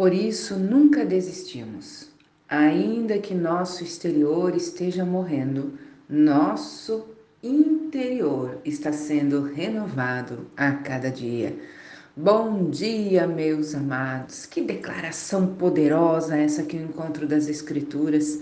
Por isso nunca desistimos. Ainda que nosso exterior esteja morrendo, nosso interior está sendo renovado a cada dia. Bom dia, meus amados. Que declaração poderosa essa que eu encontro das Escrituras.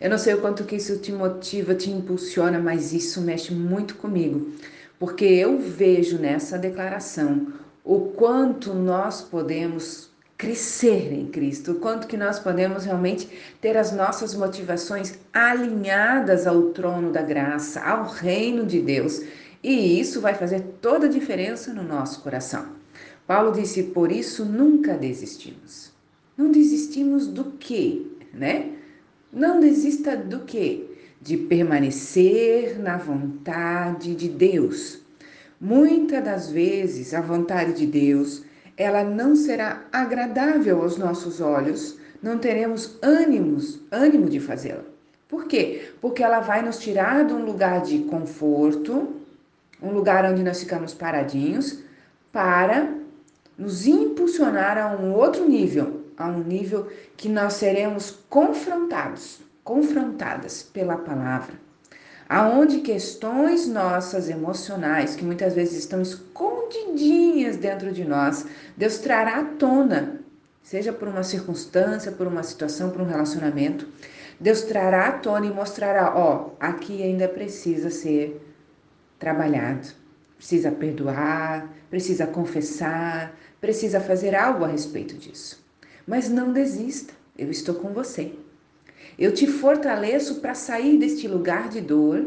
Eu não sei o quanto que isso te motiva, te impulsiona, mas isso mexe muito comigo, porque eu vejo nessa declaração o quanto nós podemos crescer em Cristo, o quanto que nós podemos realmente ter as nossas motivações alinhadas ao trono da graça, ao reino de Deus. E isso vai fazer toda a diferença no nosso coração. Paulo disse: "Por isso nunca desistimos". Não desistimos do quê, né? Não desista do quê? De permanecer na vontade de Deus. Muitas das vezes a vontade de Deus ela não será agradável aos nossos olhos, não teremos ânimos, ânimo de fazê-la. Por quê? Porque ela vai nos tirar de um lugar de conforto, um lugar onde nós ficamos paradinhos, para nos impulsionar a um outro nível, a um nível que nós seremos confrontados, confrontadas pela palavra. Aonde questões nossas emocionais, que muitas vezes estão escondidinhas dentro de nós, Deus trará à tona, seja por uma circunstância, por uma situação, por um relacionamento. Deus trará à tona e mostrará: ó, aqui ainda precisa ser trabalhado, precisa perdoar, precisa confessar, precisa fazer algo a respeito disso. Mas não desista, eu estou com você. Eu te fortaleço para sair deste lugar de dor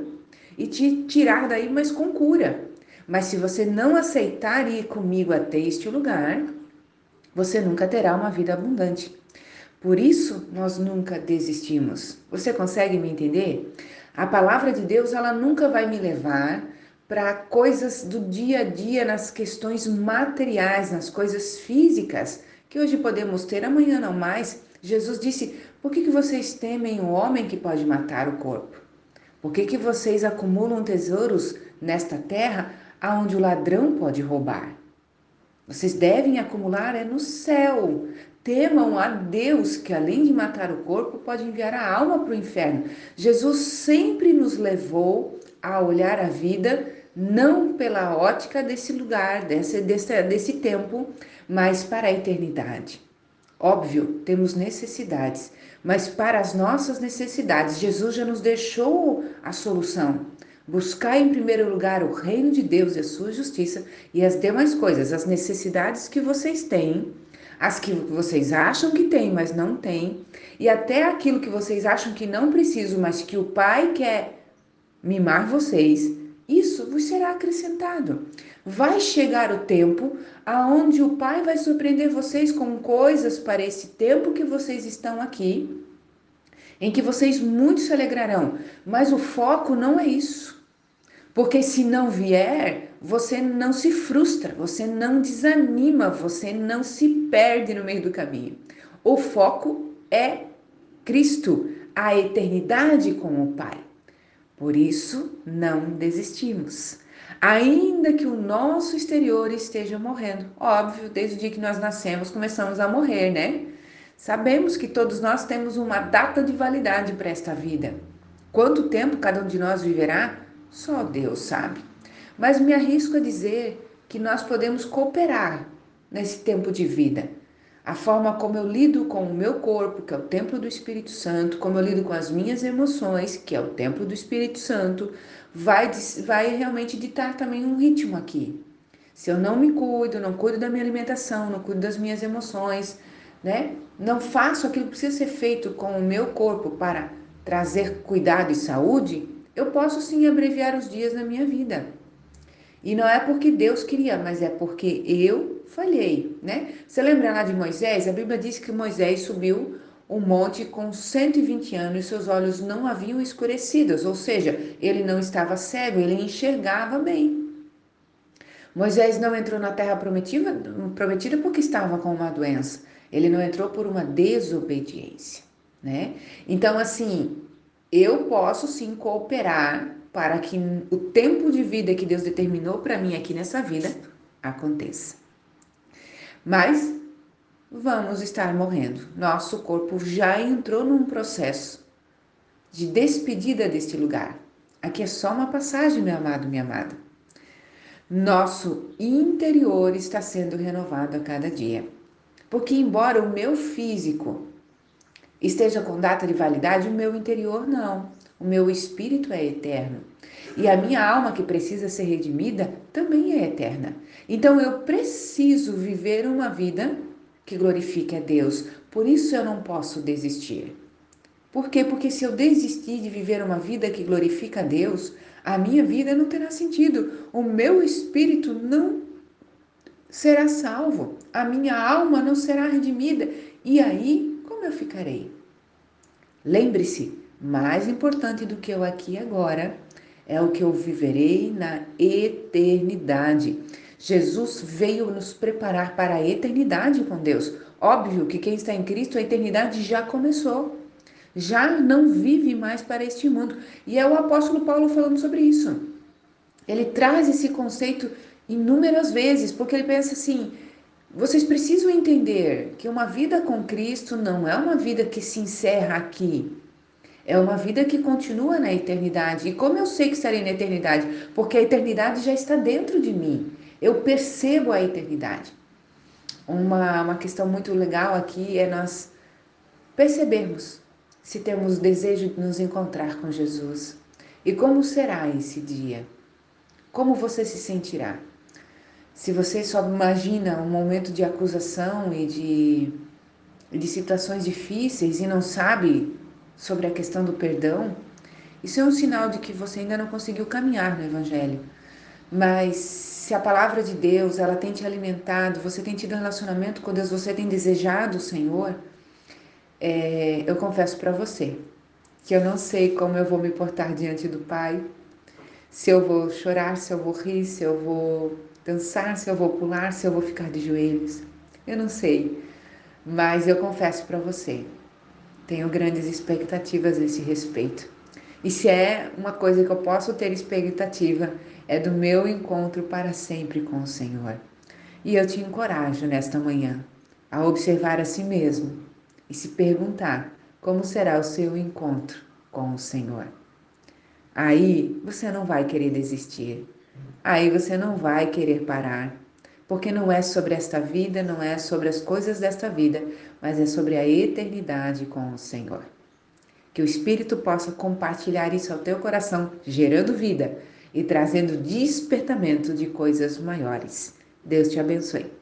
e te tirar daí, mas com cura. Mas se você não aceitar ir comigo até este lugar, você nunca terá uma vida abundante. Por isso, nós nunca desistimos. Você consegue me entender? A palavra de Deus, ela nunca vai me levar para coisas do dia a dia, nas questões materiais, nas coisas físicas, que hoje podemos ter, amanhã não mais. Jesus disse: Por que, que vocês temem o homem que pode matar o corpo? Por que, que vocês acumulam tesouros nesta terra aonde o ladrão pode roubar. Vocês devem acumular é no céu. Temam a Deus, que além de matar o corpo, pode enviar a alma para o inferno. Jesus sempre nos levou a olhar a vida não pela ótica desse lugar, desse, desse, desse tempo, mas para a eternidade. Óbvio, temos necessidades, mas para as nossas necessidades, Jesus já nos deixou a solução. Buscar em primeiro lugar o reino de Deus e a sua justiça e as demais coisas, as necessidades que vocês têm, as que vocês acham que têm, mas não têm, e até aquilo que vocês acham que não precisam, mas que o Pai quer mimar vocês, isso vos será acrescentado. Vai chegar o tempo aonde o Pai vai surpreender vocês com coisas para esse tempo que vocês estão aqui, em que vocês muito se alegrarão, mas o foco não é isso. Porque se não vier, você não se frustra, você não desanima, você não se perde no meio do caminho. O foco é Cristo, a eternidade com o Pai. Por isso, não desistimos. Ainda que o nosso exterior esteja morrendo, óbvio, desde o dia que nós nascemos, começamos a morrer, né? Sabemos que todos nós temos uma data de validade para esta vida. Quanto tempo cada um de nós viverá? Só Deus sabe. Mas me arrisco a dizer que nós podemos cooperar nesse tempo de vida. A forma como eu lido com o meu corpo, que é o templo do Espírito Santo, como eu lido com as minhas emoções, que é o templo do Espírito Santo, vai, vai realmente ditar também um ritmo aqui. Se eu não me cuido, não cuido da minha alimentação, não cuido das minhas emoções, né? Não faço aquilo que precisa ser feito com o meu corpo para trazer cuidado e saúde, eu posso sim abreviar os dias na minha vida. E não é porque Deus queria, mas é porque eu falhei, né? Você lembra lá de Moisés? A Bíblia diz que Moisés subiu um monte com 120 anos e seus olhos não haviam escurecidos, ou seja, ele não estava cego, ele enxergava bem. Moisés não entrou na terra prometida, prometida porque estava com uma doença. Ele não entrou por uma desobediência, né? Então, assim, eu posso sim cooperar para que o tempo de vida que Deus determinou para mim aqui nessa vida aconteça. Mas vamos estar morrendo. Nosso corpo já entrou num processo de despedida deste lugar. Aqui é só uma passagem, meu amado, minha amada. Nosso interior está sendo renovado a cada dia. Porque, embora o meu físico esteja com data de validade, o meu interior não. O meu espírito é eterno. E a minha alma, que precisa ser redimida, também é eterna. Então eu preciso viver uma vida que glorifique a Deus. Por isso eu não posso desistir. Por quê? Porque se eu desistir de viver uma vida que glorifica a Deus, a minha vida não terá sentido. O meu espírito não será salvo. A minha alma não será redimida. E aí, como eu ficarei? Lembre-se, mais importante do que eu aqui agora é o que eu viverei na eternidade. Jesus veio nos preparar para a eternidade com Deus. Óbvio que quem está em Cristo, a eternidade já começou. Já não vive mais para este mundo. E é o apóstolo Paulo falando sobre isso. Ele traz esse conceito inúmeras vezes, porque ele pensa assim: vocês precisam entender que uma vida com Cristo não é uma vida que se encerra aqui. É uma vida que continua na eternidade. E como eu sei que estarei na eternidade? Porque a eternidade já está dentro de mim. Eu percebo a eternidade. Uma, uma questão muito legal aqui é nós percebermos se temos desejo de nos encontrar com Jesus. E como será esse dia? Como você se sentirá? Se você só imagina um momento de acusação e de, de situações difíceis e não sabe sobre a questão do perdão, isso é um sinal de que você ainda não conseguiu caminhar no Evangelho. Mas se a palavra de Deus ela tem te alimentado, você tem tido relacionamento com Deus, você tem desejado o Senhor, é, eu confesso para você que eu não sei como eu vou me portar diante do Pai, se eu vou chorar, se eu vou rir, se eu vou dançar, se eu vou pular, se eu vou ficar de joelhos. Eu não sei, mas eu confesso para você, tenho grandes expectativas a esse respeito. E se é uma coisa que eu posso ter expectativa, é do meu encontro para sempre com o Senhor. E eu te encorajo nesta manhã a observar a si mesmo e se perguntar como será o seu encontro com o Senhor. Aí você não vai querer desistir, aí você não vai querer parar, porque não é sobre esta vida, não é sobre as coisas desta vida, mas é sobre a eternidade com o Senhor. Que o Espírito possa compartilhar isso ao teu coração, gerando vida e trazendo despertamento de coisas maiores. Deus te abençoe.